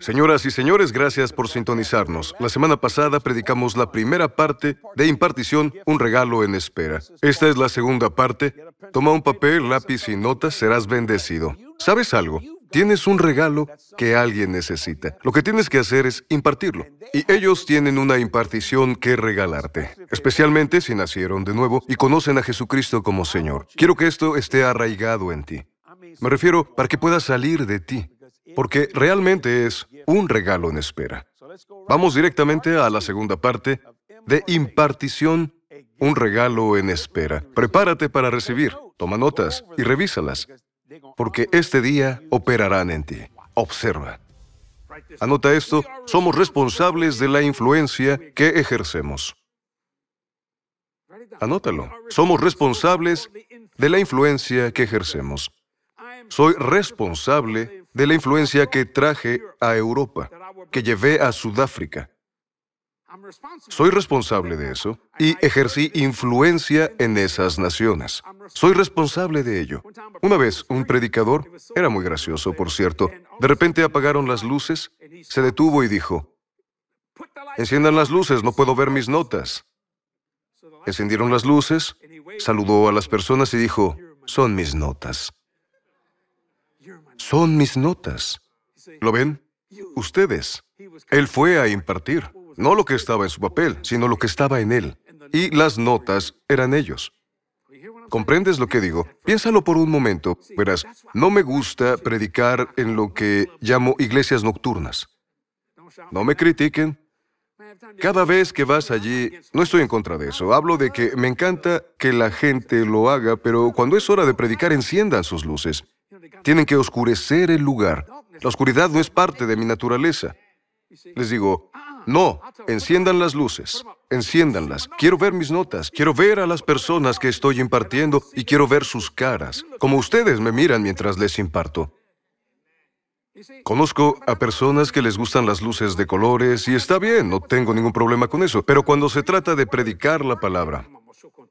Señoras y señores, gracias por sintonizarnos. La semana pasada predicamos la primera parte de impartición, un regalo en espera. Esta es la segunda parte. Toma un papel, lápiz y notas, serás bendecido. ¿Sabes algo? Tienes un regalo que alguien necesita. Lo que tienes que hacer es impartirlo. Y ellos tienen una impartición que regalarte, especialmente si nacieron de nuevo y conocen a Jesucristo como Señor. Quiero que esto esté arraigado en ti. Me refiero para que pueda salir de ti, porque realmente es un regalo en espera. Vamos directamente a la segunda parte de impartición, un regalo en espera. Prepárate para recibir, toma notas y revísalas, porque este día operarán en ti. Observa. Anota esto, somos responsables de la influencia que ejercemos. Anótalo. Somos responsables de la influencia que ejercemos. Soy responsable de la influencia que traje a Europa, que llevé a Sudáfrica. Soy responsable de eso y ejercí influencia en esas naciones. Soy responsable de ello. Una vez, un predicador, era muy gracioso, por cierto, de repente apagaron las luces, se detuvo y dijo, Enciendan las luces, no puedo ver mis notas. Encendieron las luces, saludó a las personas y dijo, son mis notas. Son mis notas. ¿Lo ven? Ustedes. Él fue a impartir, no lo que estaba en su papel, sino lo que estaba en él. Y las notas eran ellos. ¿Comprendes lo que digo? Piénsalo por un momento. Verás, no me gusta predicar en lo que llamo iglesias nocturnas. No me critiquen. Cada vez que vas allí, no estoy en contra de eso. Hablo de que me encanta que la gente lo haga, pero cuando es hora de predicar, enciendan sus luces. Tienen que oscurecer el lugar. La oscuridad no es parte de mi naturaleza. Les digo, no, enciendan las luces, enciéndanlas. Quiero ver mis notas, quiero ver a las personas que estoy impartiendo y quiero ver sus caras, como ustedes me miran mientras les imparto. Conozco a personas que les gustan las luces de colores y está bien, no tengo ningún problema con eso, pero cuando se trata de predicar la palabra,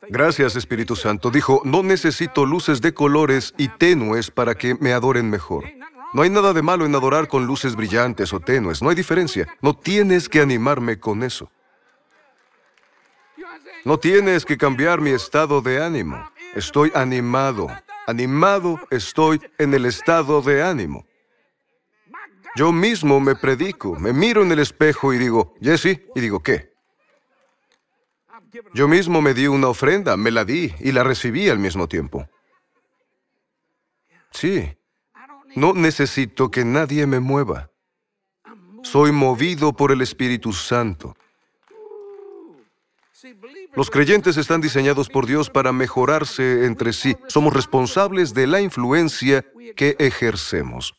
gracias Espíritu Santo, dijo, no necesito luces de colores y tenues para que me adoren mejor. No hay nada de malo en adorar con luces brillantes o tenues, no hay diferencia. No tienes que animarme con eso. No tienes que cambiar mi estado de ánimo. Estoy animado. Animado estoy en el estado de ánimo. Yo mismo me predico, me miro en el espejo y digo, Jesse, y digo, ¿qué? Yo mismo me di una ofrenda, me la di y la recibí al mismo tiempo. Sí, no necesito que nadie me mueva. Soy movido por el Espíritu Santo. Los creyentes están diseñados por Dios para mejorarse entre sí. Somos responsables de la influencia que ejercemos.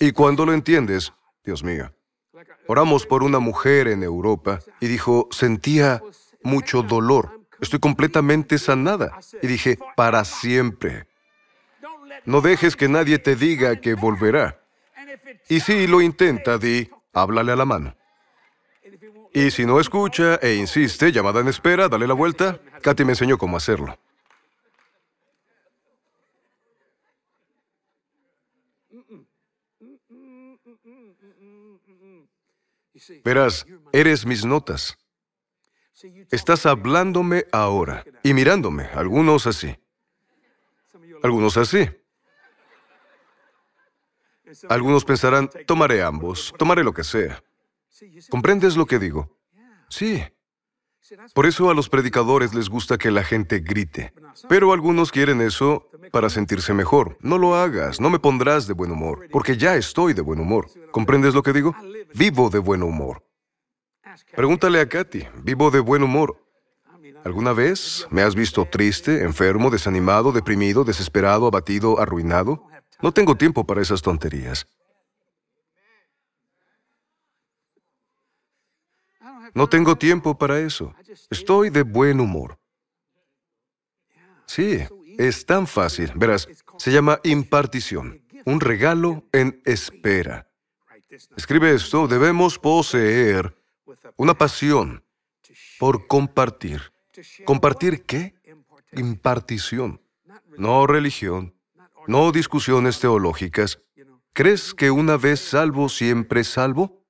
Y cuando lo entiendes, Dios mío, oramos por una mujer en Europa y dijo, sentía mucho dolor. Estoy completamente sanada. Y dije, para siempre. No dejes que nadie te diga que volverá. Y si lo intenta, di, háblale a la mano. Y si no escucha e insiste, llamada en espera, dale la vuelta. Katy me enseñó cómo hacerlo. Verás, eres mis notas. Estás hablándome ahora y mirándome, algunos así. Algunos así. Algunos pensarán, tomaré ambos, tomaré lo que sea. ¿Comprendes lo que digo? Sí. Por eso a los predicadores les gusta que la gente grite. Pero algunos quieren eso para sentirse mejor. No lo hagas, no me pondrás de buen humor, porque ya estoy de buen humor. ¿Comprendes lo que digo? Vivo de buen humor. Pregúntale a Katy, vivo de buen humor. ¿Alguna vez me has visto triste, enfermo, desanimado, deprimido, desesperado, abatido, arruinado? No tengo tiempo para esas tonterías. No tengo tiempo para eso. Estoy de buen humor. Sí, es tan fácil. Verás, se llama impartición, un regalo en espera. Escribe esto, debemos poseer una pasión por compartir. ¿Compartir qué? Impartición. No religión, no discusiones teológicas. ¿Crees que una vez salvo, siempre salvo?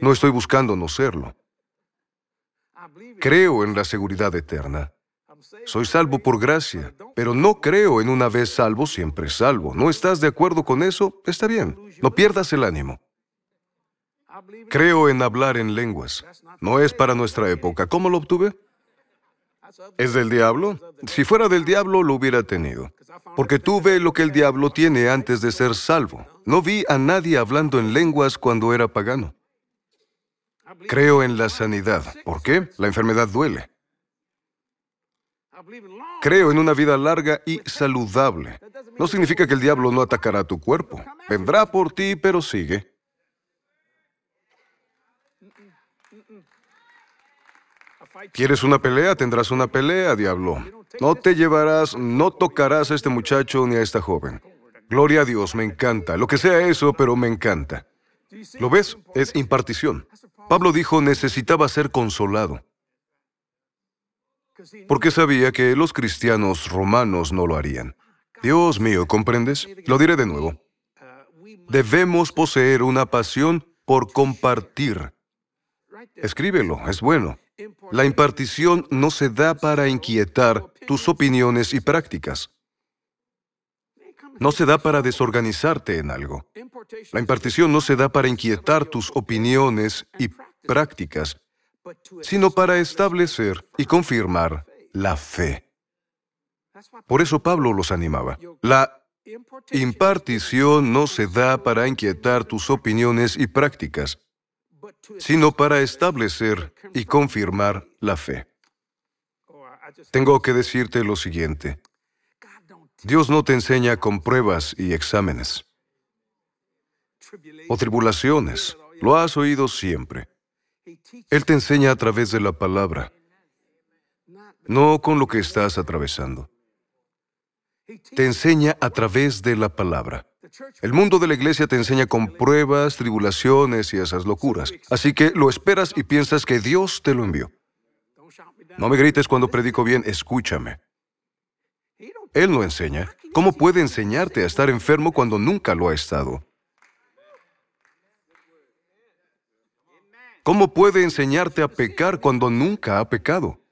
No estoy buscando no serlo. Creo en la seguridad eterna. Soy salvo por gracia, pero no creo en una vez salvo, siempre salvo. ¿No estás de acuerdo con eso? Está bien. No pierdas el ánimo. Creo en hablar en lenguas. No es para nuestra época. ¿Cómo lo obtuve? ¿Es del diablo? Si fuera del diablo, lo hubiera tenido. Porque tuve lo que el diablo tiene antes de ser salvo. No vi a nadie hablando en lenguas cuando era pagano. Creo en la sanidad. ¿Por qué? La enfermedad duele. Creo en una vida larga y saludable. No significa que el diablo no atacará tu cuerpo. Vendrá por ti, pero sigue. ¿Quieres una pelea? Tendrás una pelea, diablo. No te llevarás, no tocarás a este muchacho ni a esta joven. Gloria a Dios, me encanta. Lo que sea eso, pero me encanta. ¿Lo ves? Es impartición. Pablo dijo necesitaba ser consolado. Porque sabía que los cristianos romanos no lo harían. Dios mío, ¿comprendes? Lo diré de nuevo. Debemos poseer una pasión por compartir. Escríbelo, es bueno. La impartición no se da para inquietar tus opiniones y prácticas. No se da para desorganizarte en algo. La impartición no se da para inquietar tus opiniones y prácticas, sino para establecer y confirmar la fe. Por eso Pablo los animaba. La impartición no se da para inquietar tus opiniones y prácticas, sino para establecer y confirmar la fe. Tengo que decirte lo siguiente. Dios no te enseña con pruebas y exámenes o tribulaciones. Lo has oído siempre. Él te enseña a través de la palabra, no con lo que estás atravesando. Te enseña a través de la palabra. El mundo de la iglesia te enseña con pruebas, tribulaciones y esas locuras. Así que lo esperas y piensas que Dios te lo envió. No me grites cuando predico bien, escúchame. Él no enseña. ¿Cómo puede enseñarte a estar enfermo cuando nunca lo ha estado? ¿Cómo puede enseñarte a pecar cuando nunca ha pecado?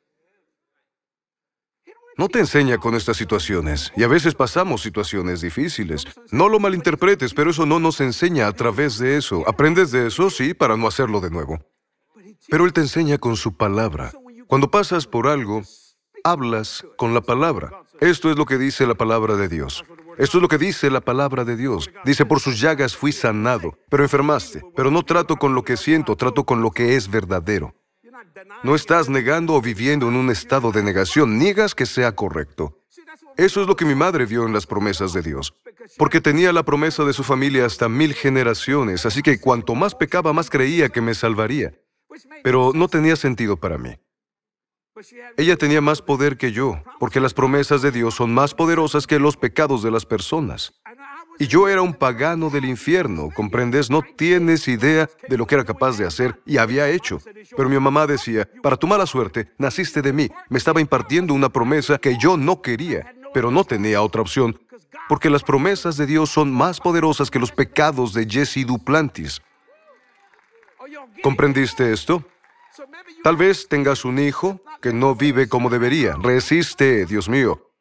No te enseña con estas situaciones, y a veces pasamos situaciones difíciles. No lo malinterpretes, pero eso no nos enseña a través de eso. Aprendes de eso, sí, para no hacerlo de nuevo. Pero Él te enseña con su palabra. Cuando pasas por algo, hablas con la palabra. Esto es lo que dice la palabra de Dios. Esto es lo que dice la palabra de Dios. Dice, por sus llagas fui sanado, pero enfermaste. Pero no trato con lo que siento, trato con lo que es verdadero. No estás negando o viviendo en un estado de negación, niegas que sea correcto. Eso es lo que mi madre vio en las promesas de Dios, porque tenía la promesa de su familia hasta mil generaciones, así que cuanto más pecaba, más creía que me salvaría. Pero no tenía sentido para mí. Ella tenía más poder que yo, porque las promesas de Dios son más poderosas que los pecados de las personas. Y yo era un pagano del infierno, ¿comprendes? No tienes idea de lo que era capaz de hacer y había hecho. Pero mi mamá decía, para tu mala suerte, naciste de mí. Me estaba impartiendo una promesa que yo no quería, pero no tenía otra opción, porque las promesas de Dios son más poderosas que los pecados de Jesse Duplantis. ¿Comprendiste esto? Tal vez tengas un hijo que no vive como debería. Resiste, Dios mío.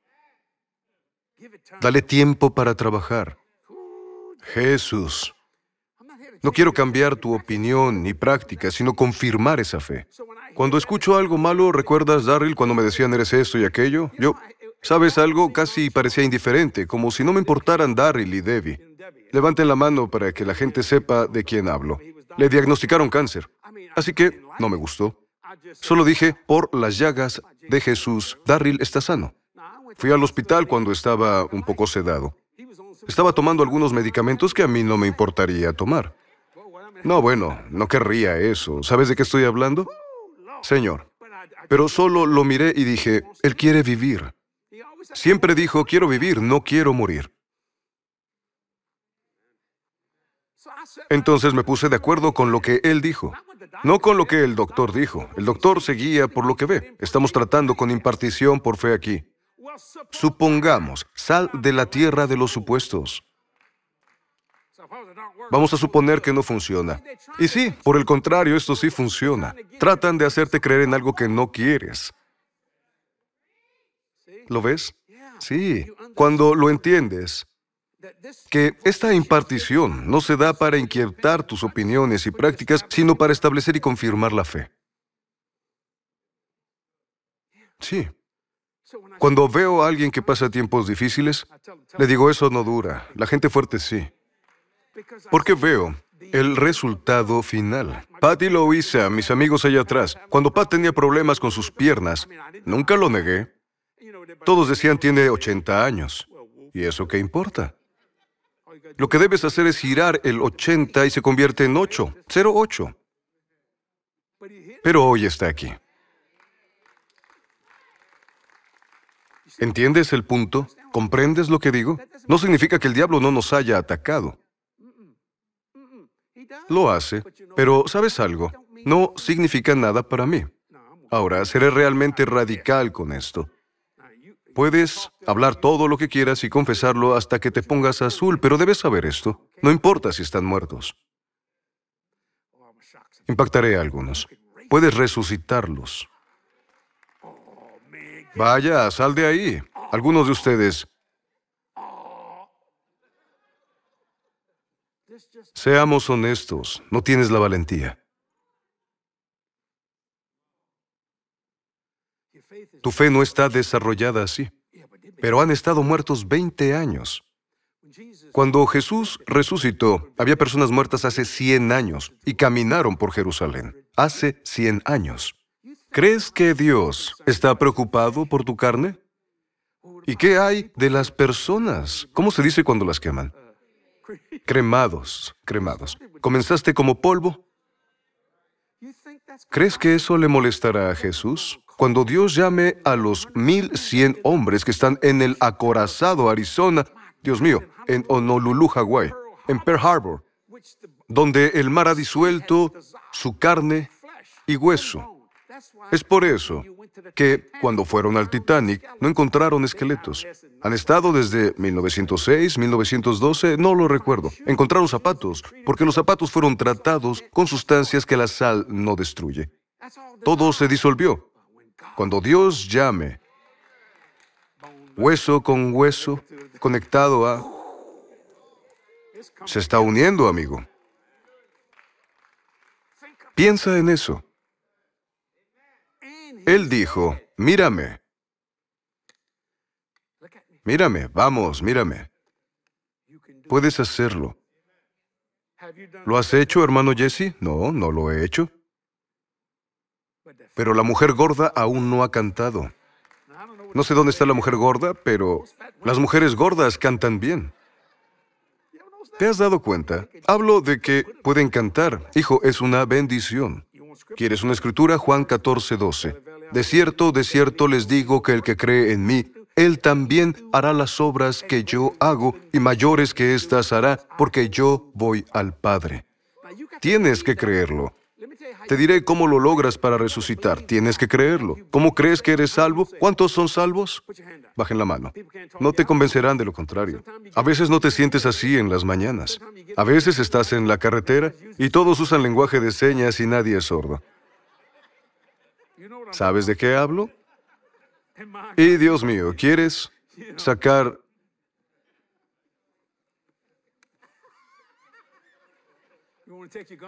Dale tiempo para trabajar. Jesús. No quiero cambiar tu opinión ni práctica, sino confirmar esa fe. Cuando escucho algo malo, ¿recuerdas, Darryl, cuando me decían eres esto y aquello? Yo, ¿sabes algo? Casi parecía indiferente, como si no me importaran Darryl y Debbie. Levanten la mano para que la gente sepa de quién hablo. Le diagnosticaron cáncer. Así que no me gustó. Solo dije, por las llagas de Jesús, Darryl está sano. Fui al hospital cuando estaba un poco sedado. Estaba tomando algunos medicamentos que a mí no me importaría tomar. No, bueno, no querría eso. ¿Sabes de qué estoy hablando? Señor. Pero solo lo miré y dije, Él quiere vivir. Siempre dijo, quiero vivir, no quiero morir. Entonces me puse de acuerdo con lo que Él dijo, no con lo que el doctor dijo. El doctor seguía por lo que ve. Estamos tratando con impartición por fe aquí. Supongamos, sal de la tierra de los supuestos. Vamos a suponer que no funciona. Y sí, por el contrario, esto sí funciona. Tratan de hacerte creer en algo que no quieres. ¿Lo ves? Sí, cuando lo entiendes, que esta impartición no se da para inquietar tus opiniones y prácticas, sino para establecer y confirmar la fe. Sí. Cuando veo a alguien que pasa tiempos difíciles, le digo, eso no dura. La gente fuerte sí. Porque veo el resultado final. Pat y Louisa, mis amigos allá atrás, cuando Pat tenía problemas con sus piernas, nunca lo negué. Todos decían tiene 80 años. ¿Y eso qué importa? Lo que debes hacer es girar el 80 y se convierte en 8, 08. Pero hoy está aquí. ¿Entiendes el punto? ¿Comprendes lo que digo? No significa que el diablo no nos haya atacado. Lo hace, pero ¿sabes algo? No significa nada para mí. Ahora, seré realmente radical con esto. Puedes hablar todo lo que quieras y confesarlo hasta que te pongas azul, pero debes saber esto. No importa si están muertos. Impactaré a algunos. Puedes resucitarlos. Vaya, sal de ahí. Algunos de ustedes. Seamos honestos, no tienes la valentía. Tu fe no está desarrollada así, pero han estado muertos 20 años. Cuando Jesús resucitó, había personas muertas hace 100 años y caminaron por Jerusalén. Hace 100 años. ¿Crees que Dios está preocupado por tu carne? ¿Y qué hay de las personas? ¿Cómo se dice cuando las queman? Cremados, cremados. ¿Comenzaste como polvo? ¿Crees que eso le molestará a Jesús? Cuando Dios llame a los 1100 hombres que están en el acorazado Arizona, Dios mío, en Honolulu, Hawái, en Pearl Harbor, donde el mar ha disuelto su carne y hueso. Es por eso que cuando fueron al Titanic no encontraron esqueletos. Han estado desde 1906, 1912, no lo recuerdo. Encontraron zapatos, porque los zapatos fueron tratados con sustancias que la sal no destruye. Todo se disolvió. Cuando Dios llame, hueso con hueso, conectado a... Se está uniendo, amigo. Piensa en eso. Él dijo, mírame. Mírame, vamos, mírame. Puedes hacerlo. ¿Lo has hecho, hermano Jesse? No, no lo he hecho. Pero la mujer gorda aún no ha cantado. No sé dónde está la mujer gorda, pero las mujeres gordas cantan bien. ¿Te has dado cuenta? Hablo de que pueden cantar. Hijo, es una bendición. ¿Quieres una escritura? Juan 14, 12. De cierto, de cierto les digo que el que cree en mí, él también hará las obras que yo hago y mayores que éstas hará, porque yo voy al Padre. Tienes que creerlo. Te diré cómo lo logras para resucitar. Tienes que creerlo. ¿Cómo crees que eres salvo? ¿Cuántos son salvos? Bajen la mano. No te convencerán de lo contrario. A veces no te sientes así en las mañanas. A veces estás en la carretera y todos usan lenguaje de señas y nadie es sordo. ¿Sabes de qué hablo? Y Dios mío, ¿quieres sacar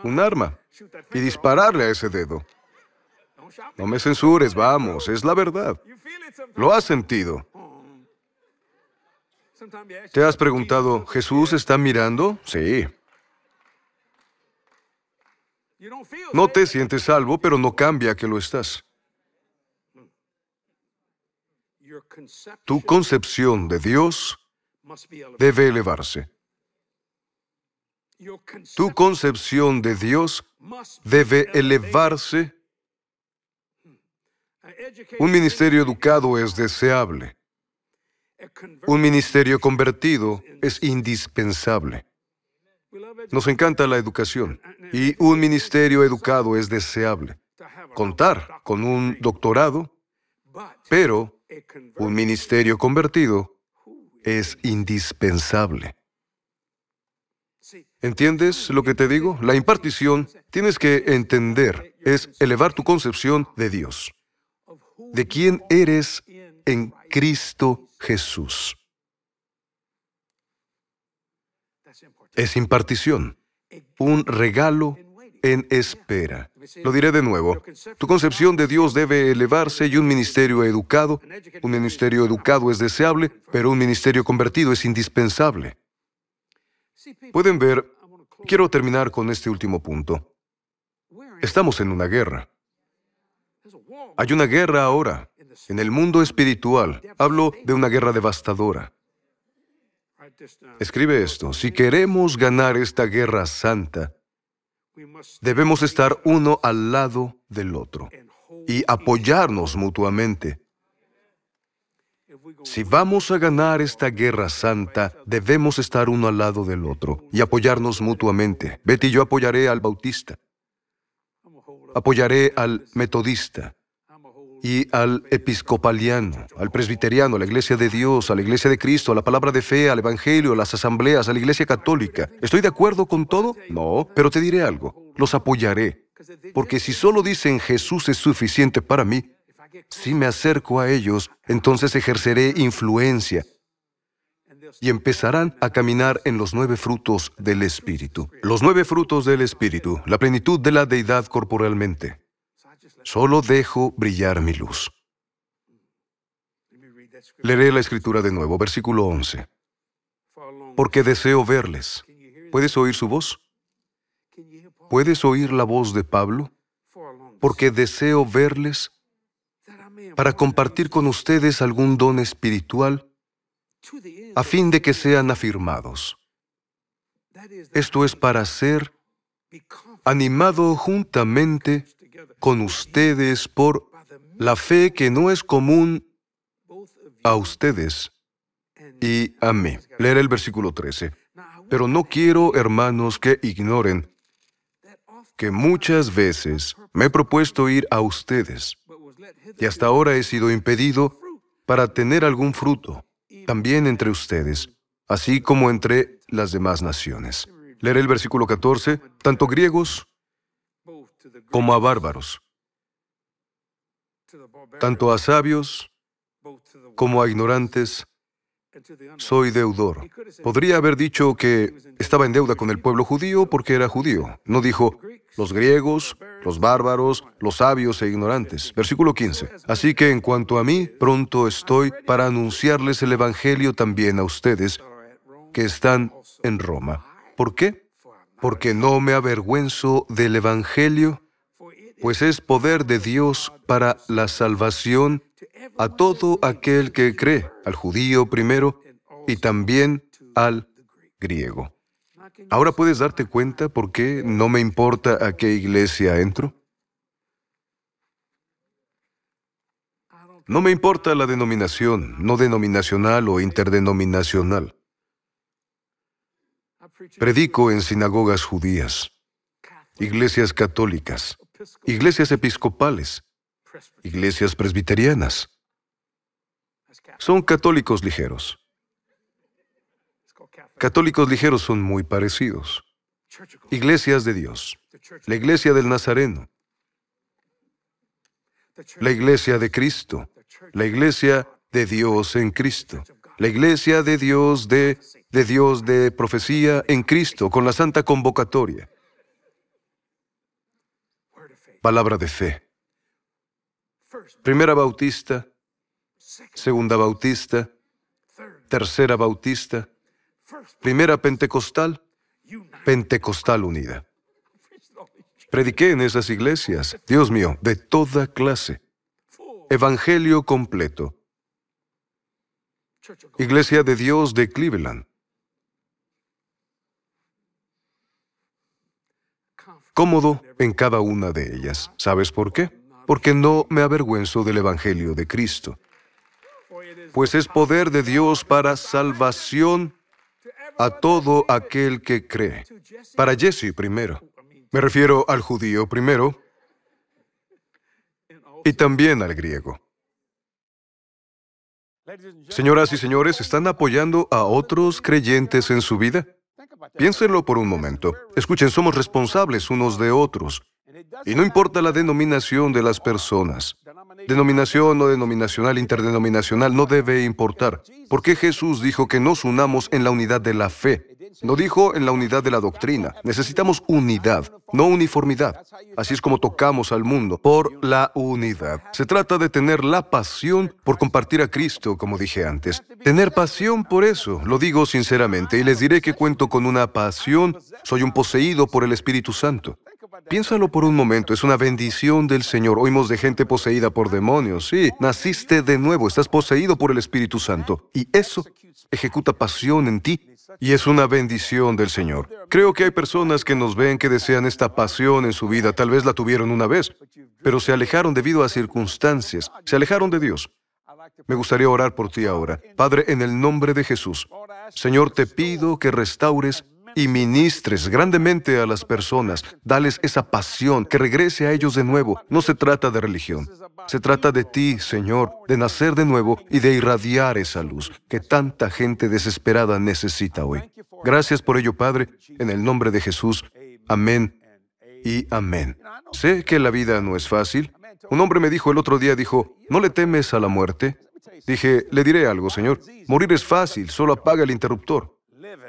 un arma y dispararle a ese dedo? No me censures, vamos, es la verdad. Lo has sentido. ¿Te has preguntado, ¿Jesús está mirando? Sí. No te sientes salvo, pero no cambia que lo estás. Tu concepción de Dios debe elevarse. Tu concepción de Dios debe elevarse. Un ministerio educado es deseable. Un ministerio convertido es indispensable. Nos encanta la educación y un ministerio educado es deseable. Contar con un doctorado, pero un ministerio convertido es indispensable. ¿Entiendes lo que te digo? La impartición, tienes que entender, es elevar tu concepción de Dios, de quién eres en Cristo Jesús. Es impartición, un regalo en espera. Lo diré de nuevo. Tu concepción de Dios debe elevarse y un ministerio educado, un ministerio educado es deseable, pero un ministerio convertido es indispensable. Pueden ver, quiero terminar con este último punto. Estamos en una guerra. Hay una guerra ahora. En el mundo espiritual, hablo de una guerra devastadora. Escribe esto, si queremos ganar esta guerra santa, Debemos estar uno al lado del otro y apoyarnos mutuamente. Si vamos a ganar esta guerra santa, debemos estar uno al lado del otro y apoyarnos mutuamente. Betty, yo apoyaré al bautista. Apoyaré al metodista y al episcopaliano, al presbiteriano, a la iglesia de Dios, a la iglesia de Cristo, a la palabra de fe, al evangelio, a las asambleas, a la iglesia católica. ¿Estoy de acuerdo con todo? No, pero te diré algo, los apoyaré. Porque si solo dicen Jesús es suficiente para mí, si me acerco a ellos, entonces ejerceré influencia y empezarán a caminar en los nueve frutos del Espíritu. Los nueve frutos del Espíritu, la plenitud de la deidad corporalmente. Solo dejo brillar mi luz. Leeré la escritura de nuevo, versículo 11. Porque deseo verles. ¿Puedes oír su voz? ¿Puedes oír la voz de Pablo? Porque deseo verles para compartir con ustedes algún don espiritual a fin de que sean afirmados. Esto es para ser animado juntamente con ustedes por la fe que no es común a ustedes y a mí. Leer el versículo 13. Pero no quiero, hermanos, que ignoren que muchas veces me he propuesto ir a ustedes y hasta ahora he sido impedido para tener algún fruto, también entre ustedes, así como entre las demás naciones. Leer el versículo 14. Tanto griegos como a bárbaros, tanto a sabios como a ignorantes, soy deudor. Podría haber dicho que estaba en deuda con el pueblo judío porque era judío. No dijo los griegos, los bárbaros, los sabios e ignorantes. Versículo 15. Así que en cuanto a mí, pronto estoy para anunciarles el Evangelio también a ustedes que están en Roma. ¿Por qué? Porque no me avergüenzo del Evangelio pues es poder de Dios para la salvación a todo aquel que cree, al judío primero y también al griego. Ahora puedes darte cuenta por qué no me importa a qué iglesia entro. No me importa la denominación, no denominacional o interdenominacional. Predico en sinagogas judías, iglesias católicas, iglesias episcopales, iglesias presbiterianas. Son católicos ligeros. Católicos ligeros son muy parecidos. Iglesias de Dios, la iglesia del Nazareno, la iglesia de Cristo, la iglesia de Dios en Cristo, la iglesia de Dios de, de Dios de profecía en Cristo, con la santa convocatoria palabra de fe. Primera Bautista, Segunda Bautista, Tercera Bautista, Primera Pentecostal, Pentecostal Unida. Prediqué en esas iglesias, Dios mío, de toda clase. Evangelio completo. Iglesia de Dios de Cleveland. Cómodo en cada una de ellas. ¿Sabes por qué? Porque no me avergüenzo del Evangelio de Cristo. Pues es poder de Dios para salvación a todo aquel que cree. Para Jesse primero. Me refiero al judío primero y también al griego. Señoras y señores, ¿están apoyando a otros creyentes en su vida? Piénsenlo por un momento. Escuchen, somos responsables unos de otros. Y no importa la denominación de las personas. Denominación o denominacional, interdenominacional, no debe importar. Porque Jesús dijo que nos unamos en la unidad de la fe. No dijo en la unidad de la doctrina. Necesitamos unidad, no uniformidad. Así es como tocamos al mundo, por la unidad. Se trata de tener la pasión por compartir a Cristo, como dije antes. Tener pasión por eso, lo digo sinceramente, y les diré que cuento con una pasión. Soy un poseído por el Espíritu Santo. Piénsalo por un momento, es una bendición del Señor. Oímos de gente poseída por demonios. Sí, naciste de nuevo, estás poseído por el Espíritu Santo. Y eso ejecuta pasión en ti y es una bendición del Señor. Creo que hay personas que nos ven que desean esta pasión en su vida. Tal vez la tuvieron una vez, pero se alejaron debido a circunstancias. Se alejaron de Dios. Me gustaría orar por ti ahora. Padre, en el nombre de Jesús. Señor, te pido que restaures y ministres grandemente a las personas. Dales esa pasión, que regrese a ellos de nuevo. No se trata de religión. Se trata de ti, Señor, de nacer de nuevo y de irradiar esa luz que tanta gente desesperada necesita hoy. Gracias por ello, Padre, en el nombre de Jesús. Amén y amén. Sé que la vida no es fácil. Un hombre me dijo el otro día, dijo, ¿no le temes a la muerte? Dije, le diré algo, Señor. Morir es fácil, solo apaga el interruptor.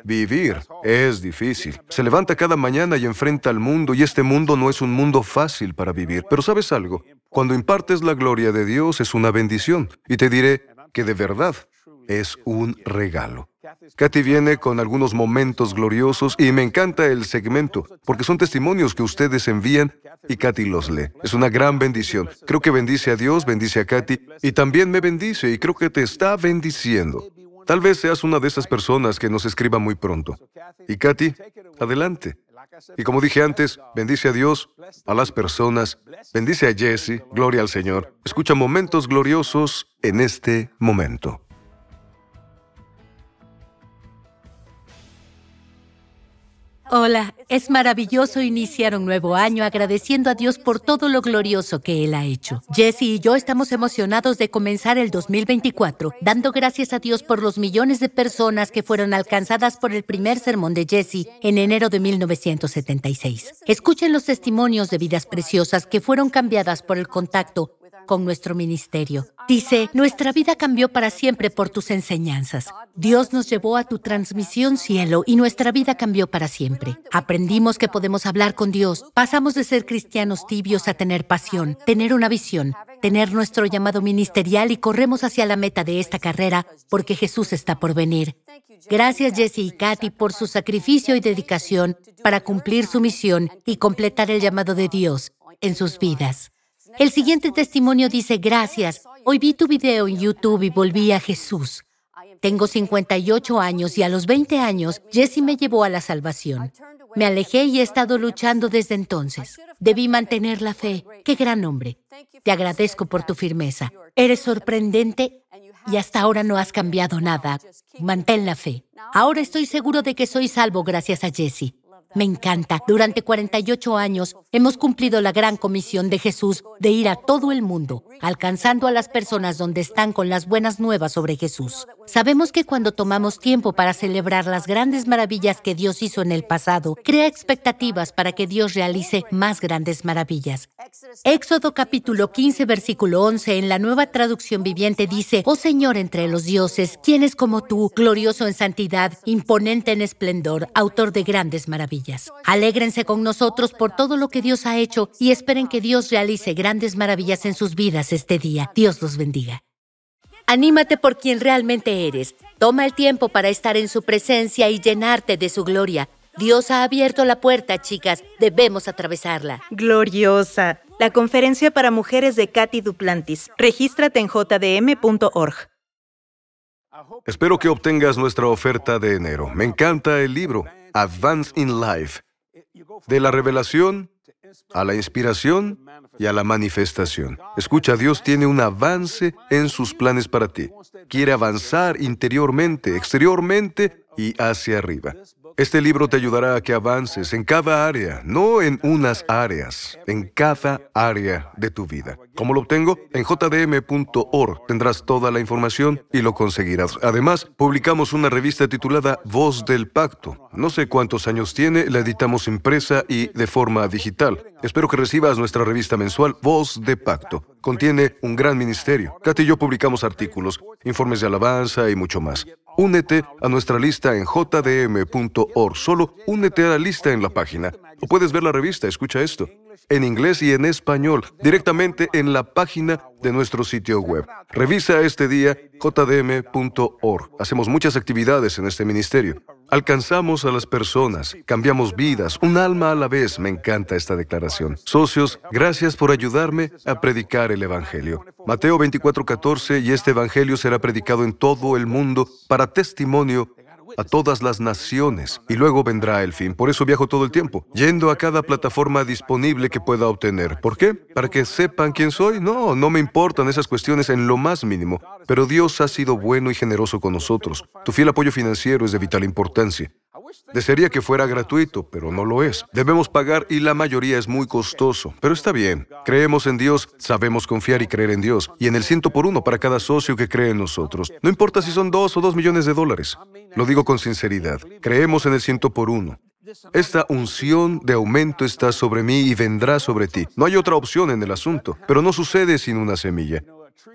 Vivir es difícil. Se levanta cada mañana y enfrenta al mundo y este mundo no es un mundo fácil para vivir. Pero sabes algo, cuando impartes la gloria de Dios es una bendición y te diré que de verdad es un regalo. Katy viene con algunos momentos gloriosos y me encanta el segmento porque son testimonios que ustedes envían y Katy los lee. Es una gran bendición. Creo que bendice a Dios, bendice a Katy y también me bendice y creo que te está bendiciendo. Tal vez seas una de esas personas que nos escriba muy pronto. Y Katy, adelante. Y como dije antes, bendice a Dios, a las personas, bendice a Jesse, gloria al Señor. Escucha momentos gloriosos en este momento. Hola, es maravilloso iniciar un nuevo año agradeciendo a Dios por todo lo glorioso que Él ha hecho. Jesse y yo estamos emocionados de comenzar el 2024, dando gracias a Dios por los millones de personas que fueron alcanzadas por el primer sermón de Jesse en enero de 1976. Escuchen los testimonios de vidas preciosas que fueron cambiadas por el contacto con nuestro ministerio. Dice, nuestra vida cambió para siempre por tus enseñanzas. Dios nos llevó a tu transmisión cielo y nuestra vida cambió para siempre. Aprendimos que podemos hablar con Dios. Pasamos de ser cristianos tibios a tener pasión, tener una visión, tener nuestro llamado ministerial y corremos hacia la meta de esta carrera porque Jesús está por venir. Gracias Jesse y Katy por su sacrificio y dedicación para cumplir su misión y completar el llamado de Dios en sus vidas. El siguiente testimonio dice, gracias, hoy vi tu video en YouTube y volví a Jesús. Tengo 58 años y a los 20 años Jesse me llevó a la salvación. Me alejé y he estado luchando desde entonces. Debí mantener la fe. Qué gran hombre. Te agradezco por tu firmeza. Eres sorprendente y hasta ahora no has cambiado nada. Mantén la fe. Ahora estoy seguro de que soy salvo gracias a Jesse. Me encanta. Durante 48 años hemos cumplido la gran comisión de Jesús de ir a todo el mundo, alcanzando a las personas donde están con las buenas nuevas sobre Jesús. Sabemos que cuando tomamos tiempo para celebrar las grandes maravillas que Dios hizo en el pasado, crea expectativas para que Dios realice más grandes maravillas. Éxodo capítulo 15, versículo 11 en la nueva traducción viviente dice, Oh Señor entre los dioses, ¿quién es como tú, glorioso en santidad, imponente en esplendor, autor de grandes maravillas? Alégrense con nosotros por todo lo que Dios ha hecho y esperen que Dios realice grandes maravillas en sus vidas este día. Dios los bendiga. Anímate por quien realmente eres. Toma el tiempo para estar en su presencia y llenarte de su gloria. Dios ha abierto la puerta, chicas. Debemos atravesarla. Gloriosa. La conferencia para mujeres de Katy Duplantis. Regístrate en jdm.org. Espero que obtengas nuestra oferta de enero. Me encanta el libro Advance in Life. De la revelación a la inspiración y a la manifestación. Escucha, Dios tiene un avance en sus planes para ti. Quiere avanzar interiormente, exteriormente y hacia arriba. Este libro te ayudará a que avances en cada área, no en unas áreas, en cada área de tu vida. ¿Cómo lo obtengo? En jdm.org tendrás toda la información y lo conseguirás. Además, publicamos una revista titulada Voz del Pacto. No sé cuántos años tiene, la editamos impresa y de forma digital. Espero que recibas nuestra revista mensual Voz de Pacto. Contiene un gran ministerio. Katy y yo publicamos artículos, informes de alabanza y mucho más. Únete a nuestra lista en jdm.org. Solo únete a la lista en la página. O puedes ver la revista, escucha esto, en inglés y en español, directamente en la página de nuestro sitio web. Revisa este día jdm.org. Hacemos muchas actividades en este ministerio. Alcanzamos a las personas, cambiamos vidas, un alma a la vez. Me encanta esta declaración. Socios, gracias por ayudarme a predicar el Evangelio. Mateo 24:14 y este Evangelio será predicado en todo el mundo para testimonio a todas las naciones y luego vendrá el fin. Por eso viajo todo el tiempo, yendo a cada plataforma disponible que pueda obtener. ¿Por qué? ¿Para que sepan quién soy? No, no me importan esas cuestiones en lo más mínimo, pero Dios ha sido bueno y generoso con nosotros. Tu fiel apoyo financiero es de vital importancia. Desearía que fuera gratuito, pero no lo es. Debemos pagar y la mayoría es muy costoso, pero está bien. Creemos en Dios, sabemos confiar y creer en Dios, y en el ciento por uno para cada socio que cree en nosotros. No importa si son dos o dos millones de dólares. Lo digo con sinceridad. Creemos en el ciento por uno. Esta unción de aumento está sobre mí y vendrá sobre ti. No hay otra opción en el asunto, pero no sucede sin una semilla.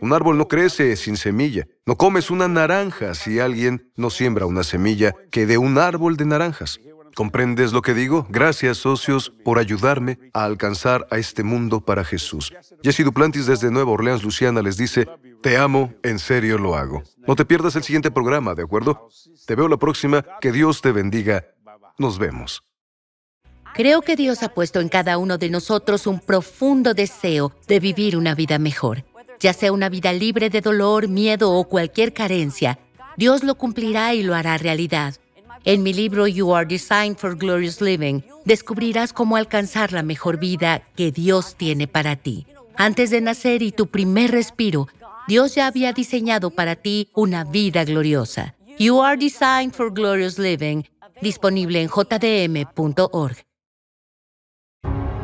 Un árbol no crece sin semilla. No comes una naranja si alguien no siembra una semilla que de un árbol de naranjas. ¿Comprendes lo que digo? Gracias, socios, por ayudarme a alcanzar a este mundo para Jesús. Jesse Duplantis desde Nueva Orleans, Luciana, les dice, te amo, en serio lo hago. No te pierdas el siguiente programa, ¿de acuerdo? Te veo la próxima. Que Dios te bendiga. Nos vemos. Creo que Dios ha puesto en cada uno de nosotros un profundo deseo de vivir una vida mejor ya sea una vida libre de dolor, miedo o cualquier carencia, Dios lo cumplirá y lo hará realidad. En mi libro You Are Designed for Glorious Living, descubrirás cómo alcanzar la mejor vida que Dios tiene para ti. Antes de nacer y tu primer respiro, Dios ya había diseñado para ti una vida gloriosa. You Are Designed for Glorious Living, disponible en jdm.org.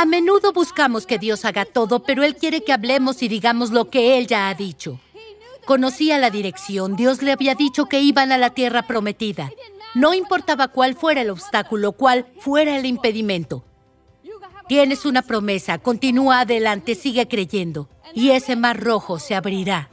A menudo buscamos que Dios haga todo, pero Él quiere que hablemos y digamos lo que Él ya ha dicho. Conocía la dirección, Dios le había dicho que iban a la tierra prometida. No importaba cuál fuera el obstáculo, cuál fuera el impedimento. Tienes una promesa, continúa adelante, sigue creyendo, y ese mar rojo se abrirá.